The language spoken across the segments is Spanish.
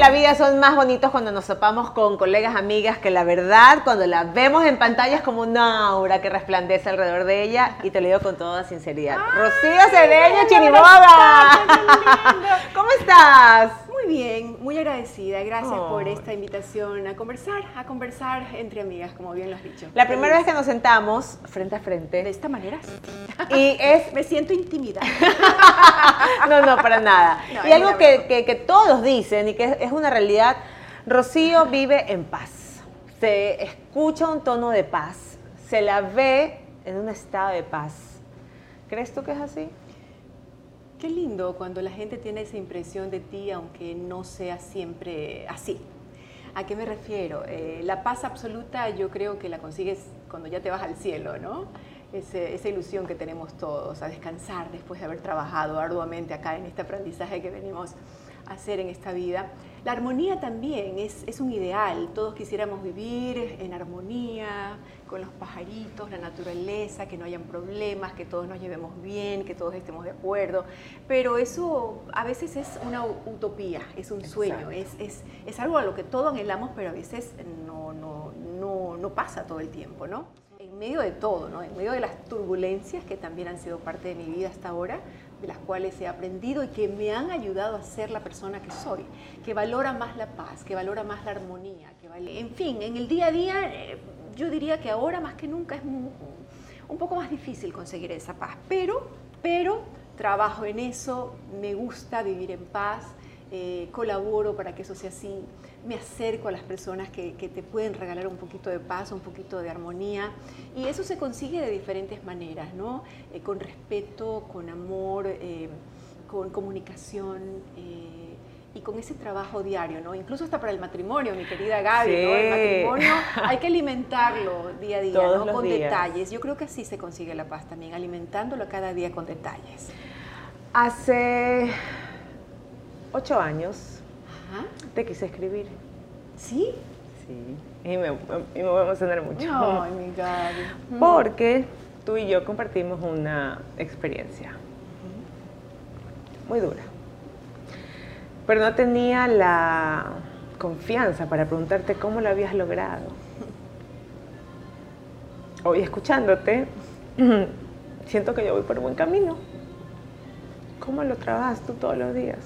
la vida son más bonitos cuando nos topamos con colegas, amigas, que la verdad, cuando la vemos en pantalla es como una aura que resplandece alrededor de ella y te lo digo con toda sinceridad. Rocío Cedeño Chiriboga. ¿Cómo estás? Muy bien, muy agradecida. Gracias por esta invitación a conversar, a conversar entre amigas, como bien lo has dicho. La primera vez que nos sentamos frente a frente. De esta manera. Y es... Me siento intimidada. no, no, para nada. y algo que, que, todos dicen y que es una realidad, Rocío vive en paz. Se escucha un tono de paz. Se la ve en un estado de paz. ¿Crees tú que es así? Qué lindo cuando la gente tiene esa impresión de ti, aunque no sea siempre así. ¿A qué me refiero? Eh, la paz absoluta yo creo que la consigues cuando ya te vas al cielo, ¿no? esa ilusión que tenemos todos, a descansar después de haber trabajado arduamente acá en este aprendizaje que venimos hacer en esta vida. La armonía también es, es un ideal, todos quisiéramos vivir en armonía, con los pajaritos, la naturaleza, que no hayan problemas, que todos nos llevemos bien, que todos estemos de acuerdo. Pero eso a veces es una utopía, es un sueño, es, es, es, algo a lo que todos anhelamos, pero a veces no, no, no, no pasa todo el tiempo, ¿no? En medio de todo, ¿no? en medio de las turbulencias que también han sido parte de mi vida hasta ahora, de las cuales he aprendido y que me han ayudado a ser la persona que soy, que valora más la paz, que valora más la armonía, que vale, en fin, en el día a día eh, yo diría que ahora más que nunca es un poco más difícil conseguir esa paz, pero, pero trabajo en eso, me gusta vivir en paz, eh, colaboro para que eso sea así, me acerco a las personas que, te pueden regalar un poquito de paz, un poquito de armonía, y eso se consigue de diferentes maneras, ¿no? Eh, con respeto, con amor, eh, con comunicación y con ese trabajo diario, ¿no? Incluso hasta para el matrimonio, mi querida Gaby, ¿no? El matrimonio hay que alimentarlo día a día, ¿no? Con detalles. Yo creo que así se consigue la paz también, alimentándolo cada día con detalles. Hace ocho años te quise escribir. ¿Sí? Sí. Y me, y me voy a emocionar mucho. Ay, mi Gaby. Porque tú y yo compartimos una experiencia muy dura pero no tenía la confianza para preguntarte cómo lo habías logrado. Hoy escuchándote, siento que yo voy por buen camino. ¿Cómo lo trabajas tú todos los días?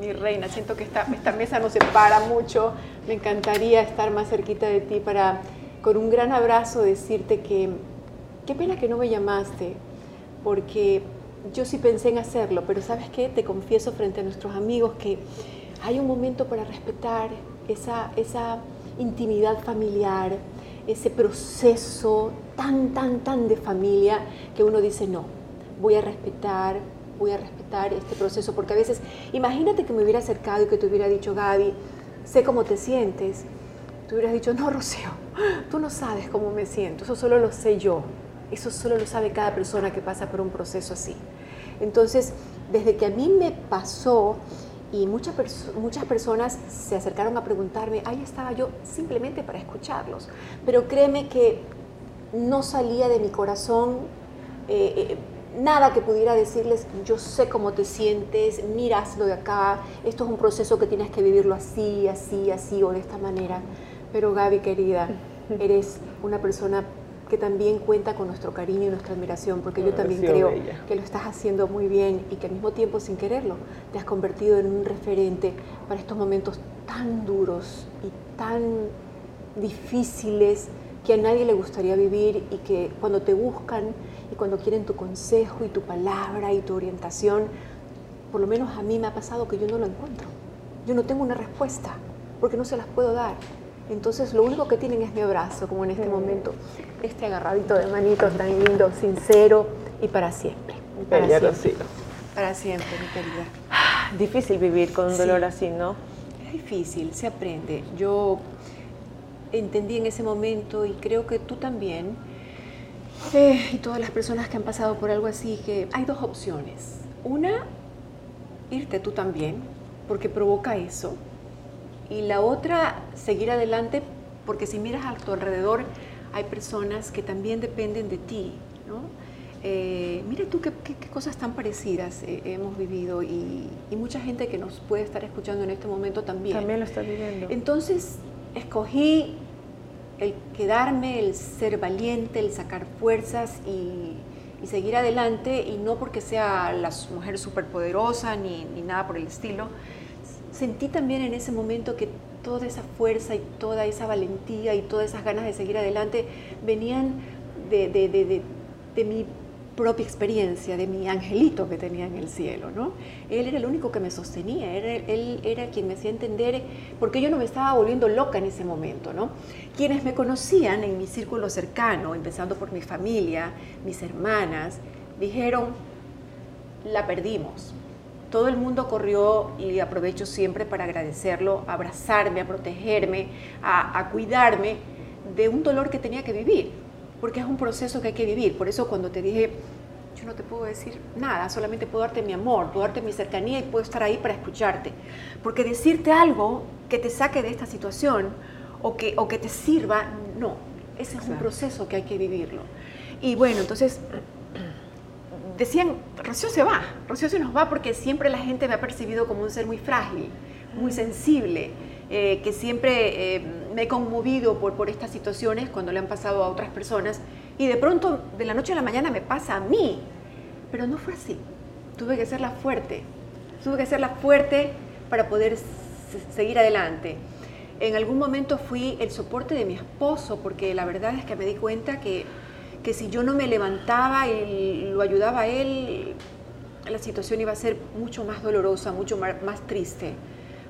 Mi reina, siento que esta, esta mesa nos separa mucho. Me encantaría estar más cerquita de ti para, con un gran abrazo, decirte que qué pena que no me llamaste, porque yo sí pensé en hacerlo, pero ¿sabes qué? Te confieso frente a nuestros amigos que hay un momento para respetar esa, esa intimidad familiar, ese proceso tan, tan, tan de familia que uno dice, no, voy a respetar, voy a respetar este proceso, porque a veces, imagínate que me hubiera acercado y que te hubiera dicho, Gaby, sé cómo te sientes, tú hubieras dicho, no, Rocío, tú no sabes cómo me siento, eso solo lo sé yo. Eso solo lo sabe cada persona que pasa por un proceso así. Entonces, desde que a mí me pasó y muchas, muchas personas se acercaron a preguntarme, ahí estaba yo simplemente para escucharlos. Pero créeme que no salía de mi corazón eh, eh, nada que pudiera decirles, yo sé cómo te sientes, miras lo de acá, esto es un proceso que tienes que vivirlo así, así, así o de esta manera. Pero Gaby, querida, eres una persona que también cuenta con nuestro cariño y nuestra admiración, porque yo también creo que lo estás haciendo muy bien y que al mismo tiempo, sin quererlo, te has convertido en un referente para estos momentos tan duros y tan difíciles que a nadie le gustaría vivir y que cuando te buscan y cuando quieren tu consejo y tu palabra y tu orientación, por lo menos a mí me ha pasado que yo no lo encuentro. Yo no tengo una respuesta porque no se las puedo dar. Entonces lo único que tienen es mi abrazo, como en este momento, este agarradito de manitos tan lindo, sincero y para siempre. Para siempre. Para siempre, mi querida. Difícil vivir con un dolor así, ¿no? Es difícil, se aprende. Yo entendí en ese momento y creo que tú también, eh, y todas las personas que han pasado por algo así, que hay dos opciones. Una, irte tú también, porque provoca eso, y la otra, seguir adelante, porque si miras a tu alrededor, hay personas que también dependen de ti, ¿no? Eh, mira tú qué, cosas tan parecidas eh, hemos vivido y, mucha gente que nos puede estar escuchando en este momento también. También lo está viviendo. Entonces escogí el quedarme, el ser valiente, el sacar fuerzas y, seguir adelante y no porque sea la mujer superpoderosa ni, ni nada por el estilo. Sentí también en ese momento que toda esa fuerza y toda esa valentía y todas esas ganas de seguir adelante venían de, de, de, de mi propia experiencia de mi angelito que tenía en el cielo, ¿no? Él era el único que me sostenía, él era quien me hacía entender porque yo no me estaba volviendo loca en ese momento, ¿no? Quienes me conocían en mi círculo cercano, empezando por mi familia, mis hermanas, dijeron, la perdimos. Todo el mundo corrió y aprovecho siempre para agradecerlo, abrazarme, a protegerme, a cuidarme de un dolor que tenía que vivir porque es un proceso que hay que vivir. Por eso cuando te dije, yo no te puedo decir nada, solamente puedo darte mi amor, puedo darte mi cercanía y puedo estar ahí para escucharte. Porque decirte algo que te saque de esta situación o que, o que te sirva, no, ese es un proceso que hay que vivirlo. Y bueno, entonces decían, Rocío se va, Rocío se nos va porque siempre la gente me ha percibido como un ser muy frágil, muy sensible, eh, que siempre eh, me he conmovido por, por estas situaciones cuando le han pasado a otras personas y de pronto de la noche a la mañana me pasa a mí. Pero no fue así. Tuve que ser la fuerte. Tuve que ser la fuerte para poder seguir adelante. En algún momento fui el soporte de mi esposo porque la verdad es que me di cuenta que, que si yo no me levantaba y lo ayudaba a él, la situación iba a ser mucho más dolorosa, mucho más, más triste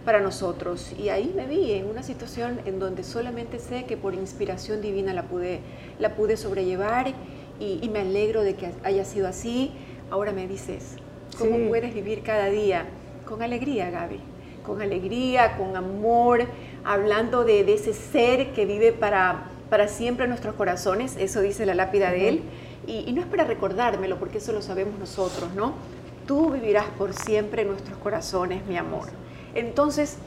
para nosotros. Y ahí me vi en una situación en donde solamente sé que por inspiración divina la pude, la pude sobrellevar y, me alegro de que haya sido así. Ahora me dices, ¿cómo puedes vivir cada día? Con alegría, Gaby, con alegría, con amor, hablando de, ese ser que vive para, para siempre en nuestros corazones, eso dice la lápida de él. Y, y no es para recordármelo, porque eso lo sabemos nosotros, ¿no? Tú vivirás por siempre en nuestros corazones, mi amor. Entonces,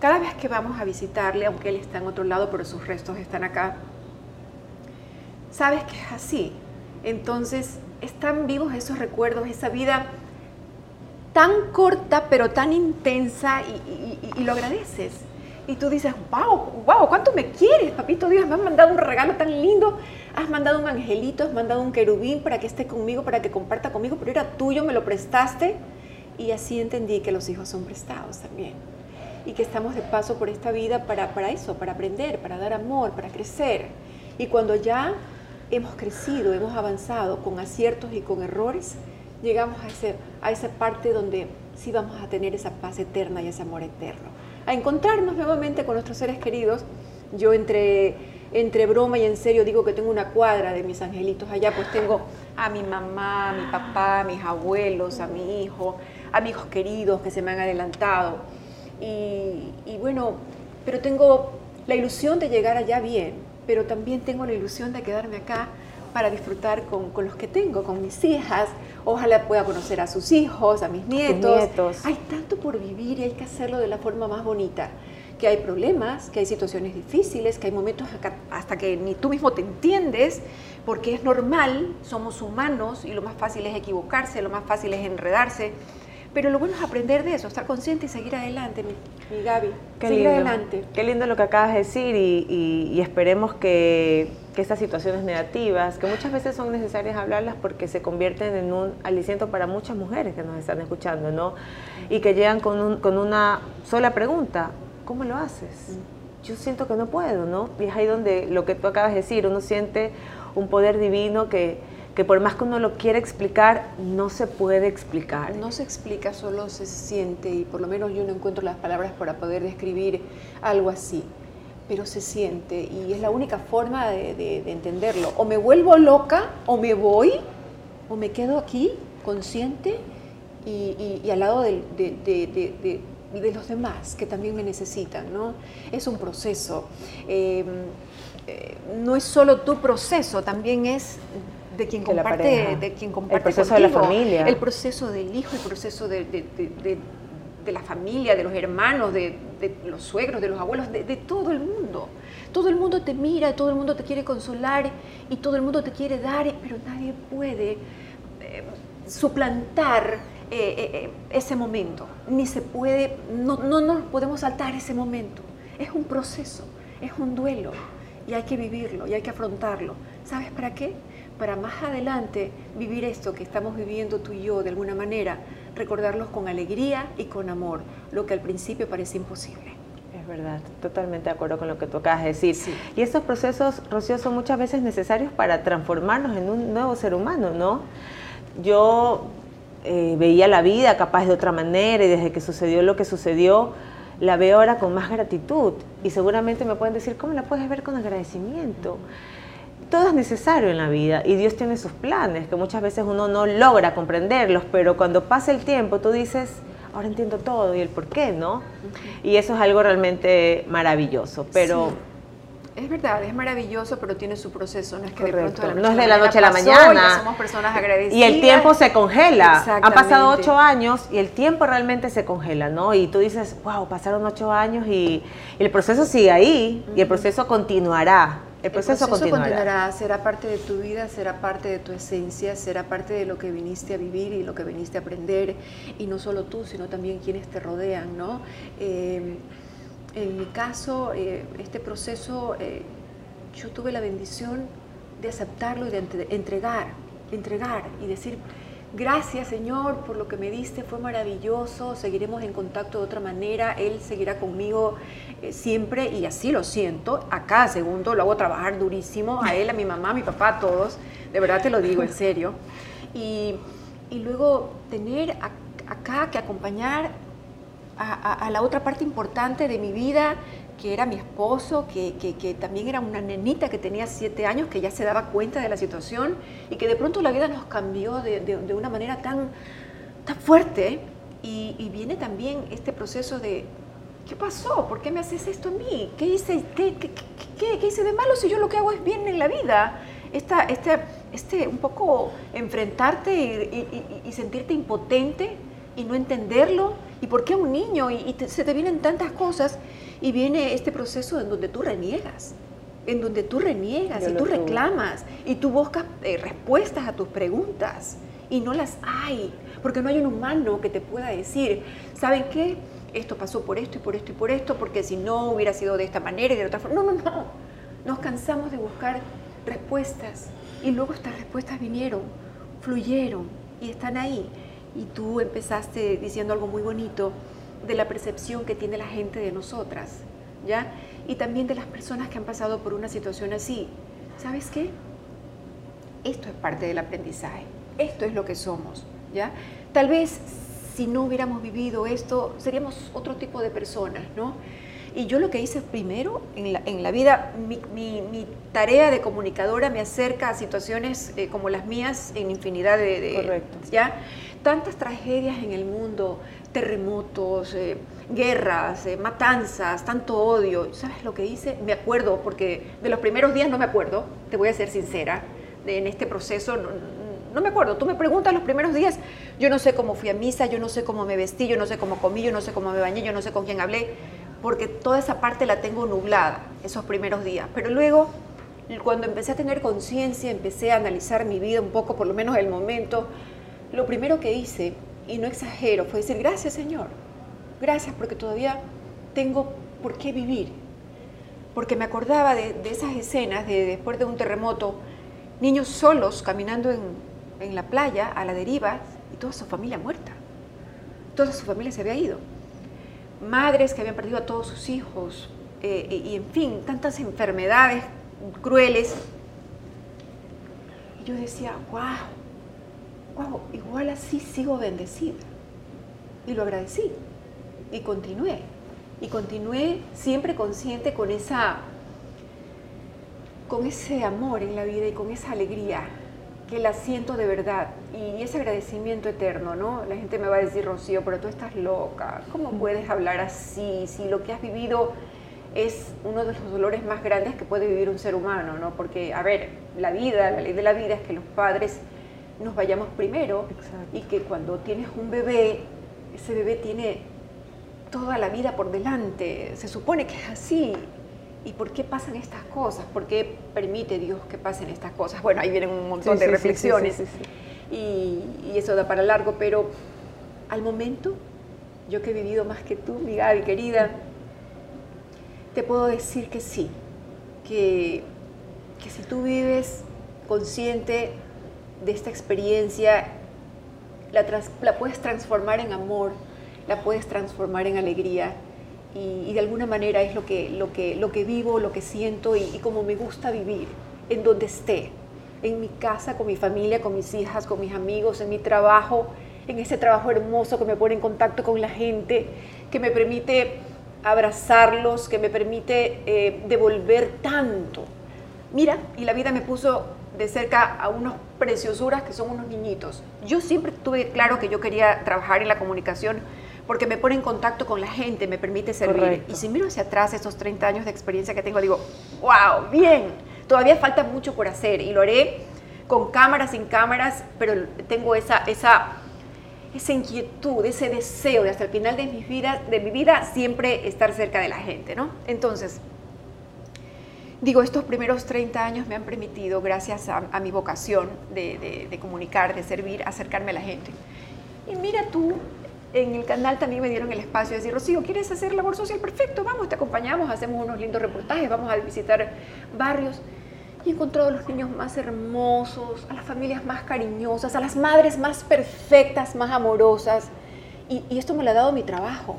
cada vez que vamos a visitarle, aunque él está en otro lado, pero sus restos están acá, sabes que es así. Entonces, están vivos esos recuerdos, esa vida tan corta pero tan intensa y, lo agradeces. Y tú dices, wow, wow, ¿cuánto me quieres, papito Dios? Me has mandado un regalo tan lindo, has mandado un angelito, has mandado un querubín para que esté conmigo, para que comparta conmigo, pero era tuyo, me lo prestaste y así entendí que los hijos son prestados también. Y que estamos de paso por esta vida para, para eso, para aprender, para dar amor, para crecer. Y cuando ya hemos crecido, hemos avanzado con aciertos y con errores, llegamos a, ese, a esa parte donde sí vamos a tener esa paz eterna y ese amor eterno. A encontrarnos nuevamente con nuestros seres queridos. Yo entre, entre broma y en serio digo que tengo una cuadra de mis angelitos allá, pues tengo a mi mamá, a mi papá, a mis abuelos, a mi hijo, amigos queridos que se me han adelantado. Y, bueno, pero tengo la ilusión de llegar allá bien, pero también tengo la ilusión de quedarme acá para disfrutar con, con, los que tengo, con mis hijas. Ojalá pueda conocer a sus hijos, a mis nietos. nietos. Hay tanto por vivir y hay que hacerlo de la forma más bonita. Que hay problemas, que hay situaciones difíciles, que hay momentos hasta que ni tú mismo te entiendes, porque es normal, somos humanos y lo más fácil es equivocarse, lo más fácil es enredarse. Pero lo bueno es aprender de eso, estar consciente y seguir adelante, mi, Gaby. Qué seguir adelante. Qué lindo lo que acabas de decir y, esperemos que, que, estas situaciones negativas, que muchas veces son necesarias hablarlas porque se convierten en un aliciento para muchas mujeres que nos están escuchando, ¿no? Y que llegan con, con una sola pregunta, ¿cómo lo haces? Mm. Yo siento que no puedo, ¿no? Y es ahí donde lo que tú acabas de decir, uno siente un poder divino que que por más que uno lo quiera explicar, no se puede explicar. No se explica, solo se siente y por lo menos yo no encuentro las palabras para poder describir algo así, pero se siente y es la única forma de, entenderlo. O me vuelvo loca, o me voy, o me quedo aquí consciente y, al lado de, de, los demás que también me necesitan, ¿no? Es un proceso. Eh, eh, no es solo tu proceso, también es de quien comparte, de quien comparte el proceso de la familia, el proceso del hijo, el proceso de, de la familia, de los hermanos, de, los suegros, de los abuelos, de, todo el mundo. Todo el mundo te mira, todo el mundo te quiere consolar y todo el mundo te quiere dar, pero nadie puede eh, suplantar eh, ese momento, ni se puede, no, no nos podemos saltar ese momento. Es un proceso, es un duelo y hay que vivirlo y hay que afrontarlo. ¿Sabes para qué? Para más adelante vivir esto que estamos viviendo tú y yo de alguna manera, recordarlos con alegría y con amor, lo que al principio parece imposible. Es verdad, totalmente de acuerdo con lo que tú acabas de decir. Y estos procesos, Rocío, son muchas veces necesarios para transformarnos en un nuevo ser humano, ¿no? Yo eh, veía la vida capaz de otra manera y desde que sucedió lo que sucedió, la veo ahora con más gratitud. Y seguramente me pueden decir, ¿cómo la puedes ver con agradecimiento? Todo es necesario en la vida y Dios tiene sus planes, que muchas veces uno no logra comprenderlos, pero cuando pasa el tiempo tú dices, ahora entiendo todo y el por qué, ¿no? Y eso es algo realmente maravilloso, pero... Es verdad, es maravilloso, pero tiene su proceso. No es que de pronto de la noche, no es de la noche a la mañana. somos personas agradecidas. Y el tiempo se congela. Han pasado ocho años y el tiempo realmente se congela, ¿no? Y tú dices, wow, pasaron ocho años y, el proceso sigue ahí y el proceso continuará. El proceso, continuará. será parte de tu vida, será parte de tu esencia, será parte de lo que viniste a vivir y lo que viniste a aprender, y no solo tú, sino también quienes te rodean, ¿no? Eh, en mi caso, eh, este proceso, eh, yo tuve la bendición de aceptarlo y de entregar, entregar y decir, Gracias Señor por lo que me diste, fue maravilloso, seguiremos en contacto de otra manera, Él seguirá conmigo eh, siempre y así lo siento, a cada segundo lo hago trabajar durísimo, a Él, a mi mamá, a mi papá, a todos, de verdad te lo digo en serio. Y, luego tener acá que acompañar a la otra parte importante de mi vida, que era mi esposo, que, que, también era una nenita que tenía siete años, que ya se daba cuenta de la situación y que de pronto la vida nos cambió de, de, una manera tan, tan fuerte. Y, y, viene también este proceso de, ¿qué pasó? ¿Por qué me haces esto a mí? ¿Qué hice, qué, qué, hice de malo si yo lo que hago es bien en la vida? Esta, este, este, un poco enfrentarte y, y, sentirte impotente y no entenderlo. ¿Y por qué a un niño? Y, se te vienen tantas cosas. Y viene este proceso en donde tú reniegas, en donde tú reniegas y tú reclamas y tú buscas eh, respuestas a tus preguntas y no las hay, porque no hay un humano que te pueda decir, ¿saben qué? Esto pasó por esto y por esto y por esto, porque si no hubiera sido de esta manera y de otra forma. No, no, no. Nos cansamos de buscar respuestas y luego estas respuestas vinieron, fluyeron y están ahí. Y tú empezaste diciendo algo muy bonito, de la percepción que tiene la gente de nosotras, ¿ya? Y también de las personas que han pasado por una situación así. ¿Sabes qué? Esto es parte del aprendizaje, esto es lo que somos, ¿ya? Tal vez si no hubiéramos vivido esto, seríamos otro tipo de personas, ¿no? Y yo lo que hice primero en la, en la vida, mi, mi, tarea de comunicadora me acerca a situaciones eh, como las mías en infinidad de... de Correcto. ¿ya? Tantas tragedias en el mundo, terremotos, eh, guerras, eh, matanzas, tanto odio. ¿Sabes lo que hice? Me acuerdo, porque de los primeros días no me acuerdo, te voy a ser sincera, en este proceso no, me acuerdo. Tú me preguntas los primeros días, yo no sé cómo fui a misa, yo no sé cómo me vestí, yo no sé cómo comí, yo no sé cómo me bañé, yo no sé con quién hablé, porque toda esa parte la tengo nublada, esos primeros días. Pero luego, cuando empecé a tener conciencia, empecé a analizar mi vida un poco, por lo menos el momento, lo primero que hice y no exagero, fue decir, gracias Señor, gracias porque todavía tengo por qué vivir. Porque me acordaba de, esas escenas de después de un terremoto, niños solos caminando en, la playa a la deriva y toda su familia muerta. Toda su familia se había ido. Madres que habían perdido a todos sus hijos eh, y en fin, tantas enfermedades crueles. Y yo decía, wow, igual así sigo bendecida. Y lo agradecí. Y continué. Y continué siempre consciente con esa con ese amor en la vida y con esa alegría que la siento de verdad y ese agradecimiento eterno, ¿no? La gente me va a decir, Rocío, pero tú estás loca, ¿cómo puedes hablar así si lo que has vivido es uno de los dolores más grandes que puede vivir un ser humano, ¿no? Porque, a ver, la vida, la ley de la vida es que los padres nos vayamos primero y que cuando tienes un bebé, ese bebé tiene toda la vida por delante. Se supone que es así. ¿Y por qué pasan estas cosas? ¿Por qué permite Dios que pasen estas cosas? Bueno, ahí vienen un montón de reflexiones. y, eso da para largo, pero al momento, yo que he vivido más que tú, mi Gaby querida, te puedo decir que sí, que, que si tú vives consciente de esta experiencia, la, la puedes transformar en amor, la puedes transformar en alegría y, de alguna manera es lo que, lo que, lo que vivo, lo que siento y, como me gusta vivir, en donde esté, en mi casa, con mi familia, con mis hijas, con mis amigos, en mi trabajo, en ese trabajo hermoso que me pone en contacto con la gente, que me permite abrazarlos, que me permite eh, devolver tanto. Mira, y la vida me puso de cerca a unos preciosuras que son unos niñitos. Yo siempre tuve claro que yo quería trabajar en la comunicación porque me pone en contacto con la gente, me permite servir. Y si miro hacia atrás esos 30 años de experiencia que tengo, digo, wow, bien, todavía falta mucho por hacer y lo haré con cámaras, sin cámaras, pero tengo esa, esa, esa inquietud, ese deseo de hasta el final de mi vida, de mi vida siempre estar cerca de la gente, ¿no? Entonces, digo, estos primeros 30 años me han permitido, gracias a, mi vocación de, comunicar, de servir, acercarme a la gente. Y mira tú en el canal también me dieron el espacio de decir, Rocío, ¿quieres hacer labor social? Perfecto, vamos, te acompañamos, hacemos unos lindos reportajes, vamos a visitar barrios. Y he encontrado a los niños más hermosos, a las familias más cariñosas, a las madres más perfectas, más amorosas. Y, esto me lo ha dado mi trabajo.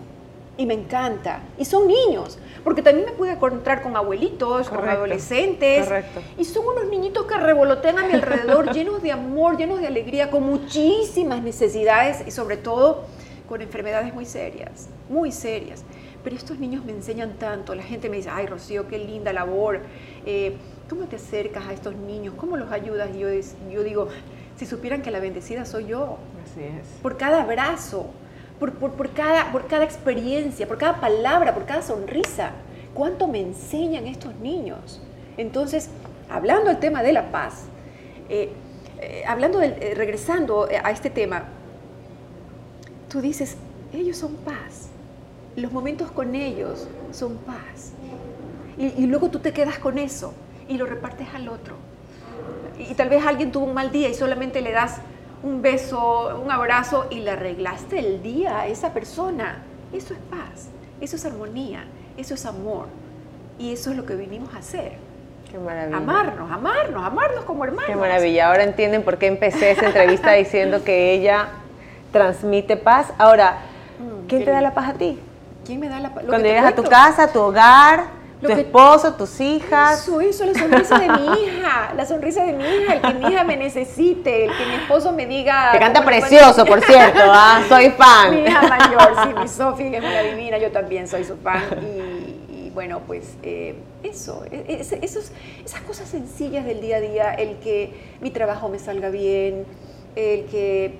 Y me encanta. Y son niños, porque también me pude encontrar con abuelitos, con adolescentes. Correcto. Y son unos niñitos que revolotean a mi alrededor, llenos de amor, llenos de alegría, con muchísimas necesidades y sobre todo con enfermedades muy serias, muy serias. Pero estos niños me enseñan tanto. La gente me dice, ay Rocío, qué linda labor. Eh, ¿Cómo te acercas a estos niños? ¿Cómo los ayudas? Y yo, yo digo, si supieran que la bendecida soy yo. Así es. Por cada abrazo, por, cada, por cada experiencia, por cada palabra, por cada sonrisa. ¿Cuánto me enseñan estos niños? Entonces, hablando del tema de la paz, eh, eh, hablando de, regresando a este tema, tú dices, ellos son paz. Los momentos con ellos son paz. Y, luego tú te quedas con eso y lo repartes al otro. Y, tal vez alguien tuvo un mal día y solamente le das un beso, un abrazo y le arreglaste el día a esa persona. Eso es paz, eso es armonía, eso es amor. Y eso es lo que vinimos a hacer. Qué maravilla. Amarnos, amarnos, amarnos como hermanos. Qué maravilla. Ahora entienden por qué empecé esa entrevista diciendo que ella transmite paz. Ahora, mm, ¿quién te da la paz a ti? ¿Quién me da la paz? Cuando llegas a tu casa, a tu hogar, tu esposo, tus hijas. Eso, eso, la sonrisa de mi hija, la sonrisa de mi hija, el que mi hija me necesite, el que mi esposo me diga... Te canta precioso, por cierto, ¿ah? soy fan. Mi hija mayor, sí, mi Sofía, que es una divina, yo también soy su fan. Y, bueno, pues eh, eso, e, e, esos, esas cosas sencillas del día a día, el que mi trabajo me salga bien, el que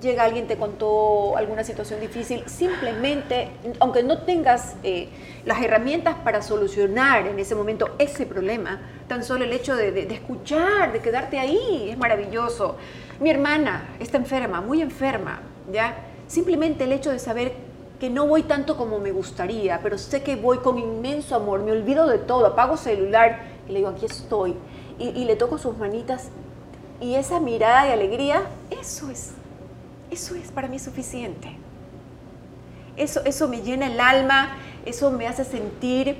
llega alguien, te contó alguna situación difícil, simplemente, aunque no tengas eh, las herramientas para solucionar en ese momento ese problema, tan solo el hecho de, escuchar, de quedarte ahí, es maravilloso. Mi hermana está enferma, muy enferma, ¿ya? Simplemente el hecho de saber que no voy tanto como me gustaría, pero sé que voy con inmenso amor, me olvido de todo, apago celular y le digo, aquí estoy, y, y le toco sus manitas, y esa mirada de alegría, eso es eso es para mí suficiente. Eso, eso me llena el alma, eso me hace sentir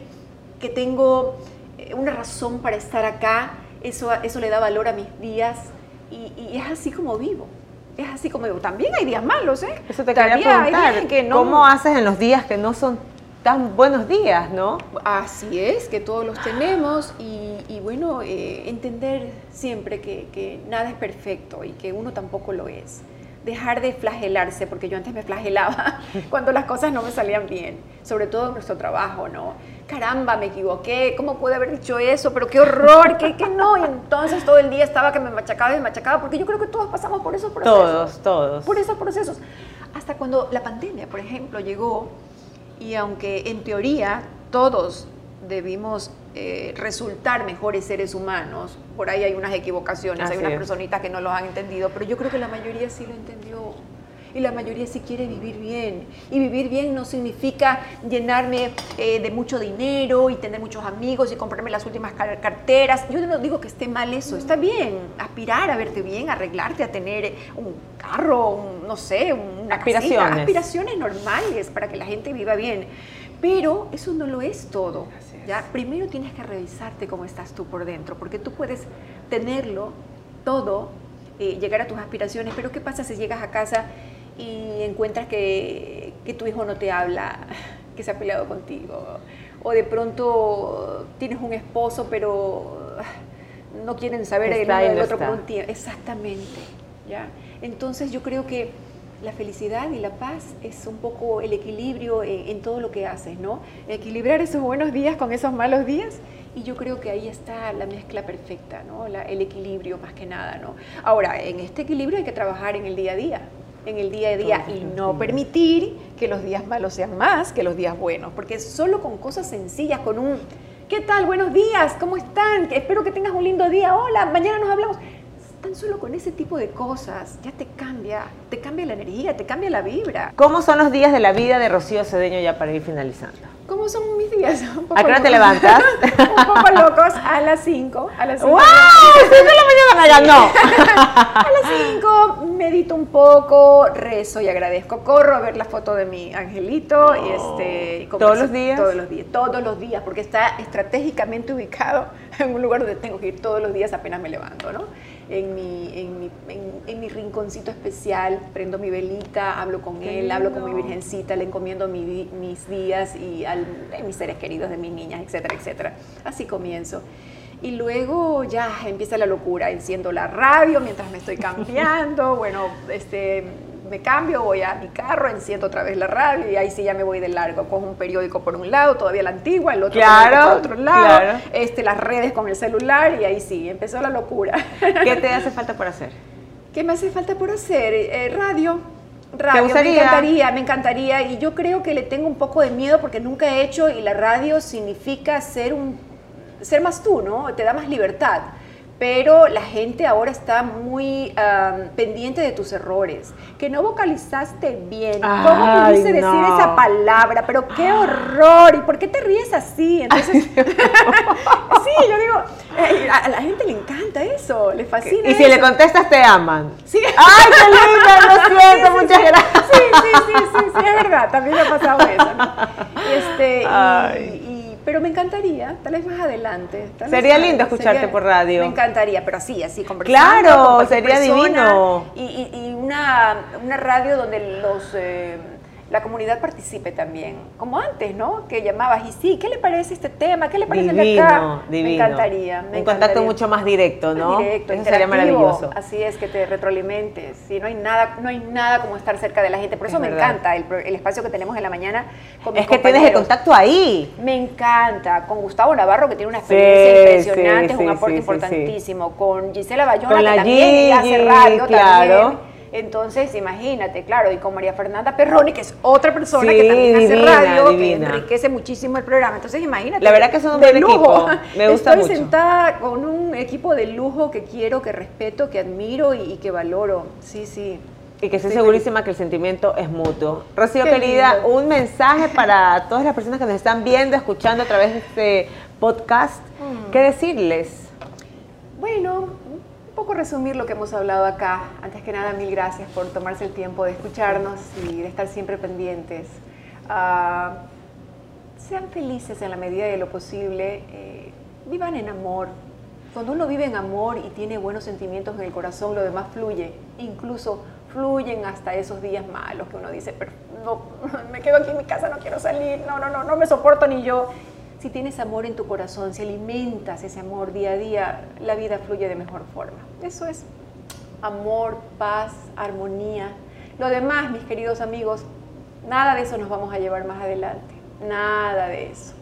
que tengo eh, una razón para estar acá, eso, eso le da valor a mis días y, es así como vivo. Es así como vivo. También hay días malos, ¿eh? Eso te quería preguntar. Que no... ¿Cómo haces en los días que no son tan buenos días, no? Así es, que todos los tenemos y, bueno, eh, entender siempre que, que nada es perfecto y que uno tampoco lo es dejar de flagelarse, porque yo antes me flagelaba cuando las cosas no me salían bien, sobre todo en nuestro trabajo, ¿no? Caramba, me equivoqué, ¿cómo pude haber dicho eso? Pero qué horror, qué, qué no. Y entonces todo el día estaba que me machacaba y me machacaba, porque yo creo que todos pasamos por esos procesos. Todos, todos. Por esos procesos. Hasta cuando la pandemia, por ejemplo, llegó y aunque en teoría todos debimos eh, resultar mejores seres humanos. Por ahí hay unas equivocaciones, hay unas personitas que no lo han entendido, pero yo creo que la mayoría sí lo entendió. y la mayoría sí quiere vivir bien. Y vivir bien no significa llenarme eh, de mucho dinero y tener muchos amigos y comprarme las últimas carteras. Yo no digo que esté mal eso, está bien aspirar a verte bien, arreglarte, a tener un carro, no sé, una aspiraciones. aspiraciones normales para que la gente viva bien. Pero eso no lo es todo. ¿Ya? Primero tienes que revisarte cómo estás tú por dentro, porque tú puedes tenerlo todo, eh, llegar a tus aspiraciones, pero ¿qué pasa si llegas a casa y encuentras que, que tu hijo no te habla, que se ha peleado contigo? O de pronto tienes un esposo, pero no quieren saber el uno del otro por un tiempo. Exactamente. ¿ya? Entonces yo creo que la felicidad y la paz es un poco el equilibrio en, todo lo que haces, ¿no? Equilibrar esos buenos días con esos malos días y yo creo que ahí está la mezcla perfecta, ¿no? el equilibrio más que nada, ¿no? Ahora, en este equilibrio hay que trabajar en el día a día, en el día a día y no permitir que los días malos sean más que los días buenos, porque solo con cosas sencillas, con un ¿qué tal? Buenos días, ¿cómo están? Espero que tengas un lindo día, hola, mañana nos hablamos tan solo con ese tipo de cosas ya te cambia, te cambia la energía, te cambia la vibra. ¿Cómo son los días de la vida de Rocío Cedeño ya para ir finalizando? ¿Cómo son mis días? ¿A qué hora te levantas? un poco locos, a las 5. A las 5 ¡Wow! de la mañana ya no. a las 5 medito un poco, rezo y agradezco. Corro a ver la foto de mi angelito y este. ¿Todos los días? Todos los días, todos los días, porque está estratégicamente ubicado en un lugar donde tengo que ir todos los días apenas me levanto, ¿no? En mi, en mi, en, mi rinconcito especial, prendo mi velita, hablo con él, hablo con mi virgencita, le encomiendo mis días y a mis seres queridos de mis niñas, etcétera, etcétera. Así comienzo. Y luego ya empieza la locura, enciendo la radio mientras me estoy cambiando, bueno, este, me cambio, voy a mi carro, enciendo otra vez la radio y ahí sí ya me voy de largo. Cojo un periódico por un lado, todavía la antigua, el otro por otro lado, este, las redes con el celular y ahí sí, empezó la locura. ¿Qué te hace falta por hacer? ¿Qué me hace falta por hacer? Eh, radio. Radio, me encantaría, me encantaría. Y yo creo que le tengo un poco de miedo porque nunca he hecho y la radio significa ser un ser más tú, ¿no? Te da más libertad pero la gente ahora está muy pendiente de tus errores, que no vocalizaste bien, cómo pudiste decir esa palabra, pero qué horror, ¿y por qué te ríes así? Entonces, sí, yo digo, a la gente le encanta eso, le fascina. Y si le contestas, te aman. Sí. ¡Ay, qué linda! Lo siento, muchas gracias. Sí, sí, sí, sí, sí, es verdad, también me ha pasado eso. ¿no? Este, y, pero me encantaría, tal vez más adelante. sería lindo escucharte por radio. Me encantaría, pero así, así, conversando. Claro, sería divino. Y, una, una, radio donde los... Eh, la comunidad participe también, como antes, ¿no? Que llamabas y sí, ¿qué le parece este tema? ¿Qué le parece divino, acá? Divino. Me encantaría. Me Un contacto mucho más directo, ¿no? Directo, Eso sería maravilloso. Así es, que te retroalimentes. Sí, no hay nada, no hay nada como estar cerca de la gente. Por eso me encanta el, espacio que tenemos en la mañana con Es que tienes el contacto ahí. Me encanta. Con Gustavo Navarro, que tiene una experiencia impresionante, es un aporte importantísimo. Con Gisela Bayona, con que la también hace radio claro. también entonces, imagínate, claro, y con María Fernanda Perroni, que es otra persona que también hace radio, que enriquece muchísimo el programa. Entonces, imagínate. La verdad que son un buen lujo. Me gusta Estoy sentada con un equipo de lujo que quiero, que respeto, que admiro y, que valoro. Sí, sí. Y que estoy segurísima que el sentimiento es mutuo. Rocío, querida, un mensaje para todas las personas que nos están viendo, escuchando a través de este podcast. Mm. ¿Qué decirles? Bueno, poco resumir lo que hemos hablado acá. Antes que nada, mil gracias por tomarse el tiempo de escucharnos y de estar siempre pendientes. Ah, sean felices en la medida de lo posible, eh, vivan en amor. Cuando uno vive en amor y tiene buenos sentimientos en el corazón, lo demás fluye. Incluso fluyen hasta esos días malos que uno dice, pero no, me quedo aquí en mi casa, no quiero salir, no, no, no, no me soporto ni yo si tienes amor en tu corazón, si alimentas ese amor día a día, la vida fluye de mejor forma. Eso es amor, paz, armonía. Lo demás, mis queridos amigos, nada de eso nos vamos a llevar más adelante. Nada de eso.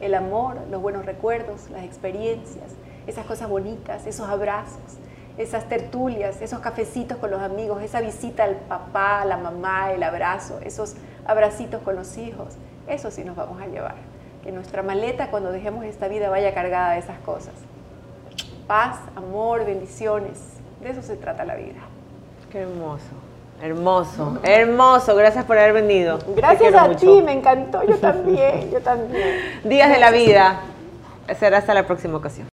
El amor, los buenos recuerdos, las experiencias, esas cosas bonitas, esos abrazos, esas tertulias, esos cafecitos con los amigos, esa visita al papá, la mamá, el abrazo, esos abracitos con los hijos, eso sí nos vamos a llevar que nuestra maleta cuando dejemos esta vida vaya cargada de esas cosas. Paz, amor, bendiciones. De eso se trata la vida. Qué hermoso. Hermoso, hermoso. Gracias por haber venido. Gracias a ti, me encantó. Yo también, yo también. Días de la vida. Será hasta la próxima ocasión.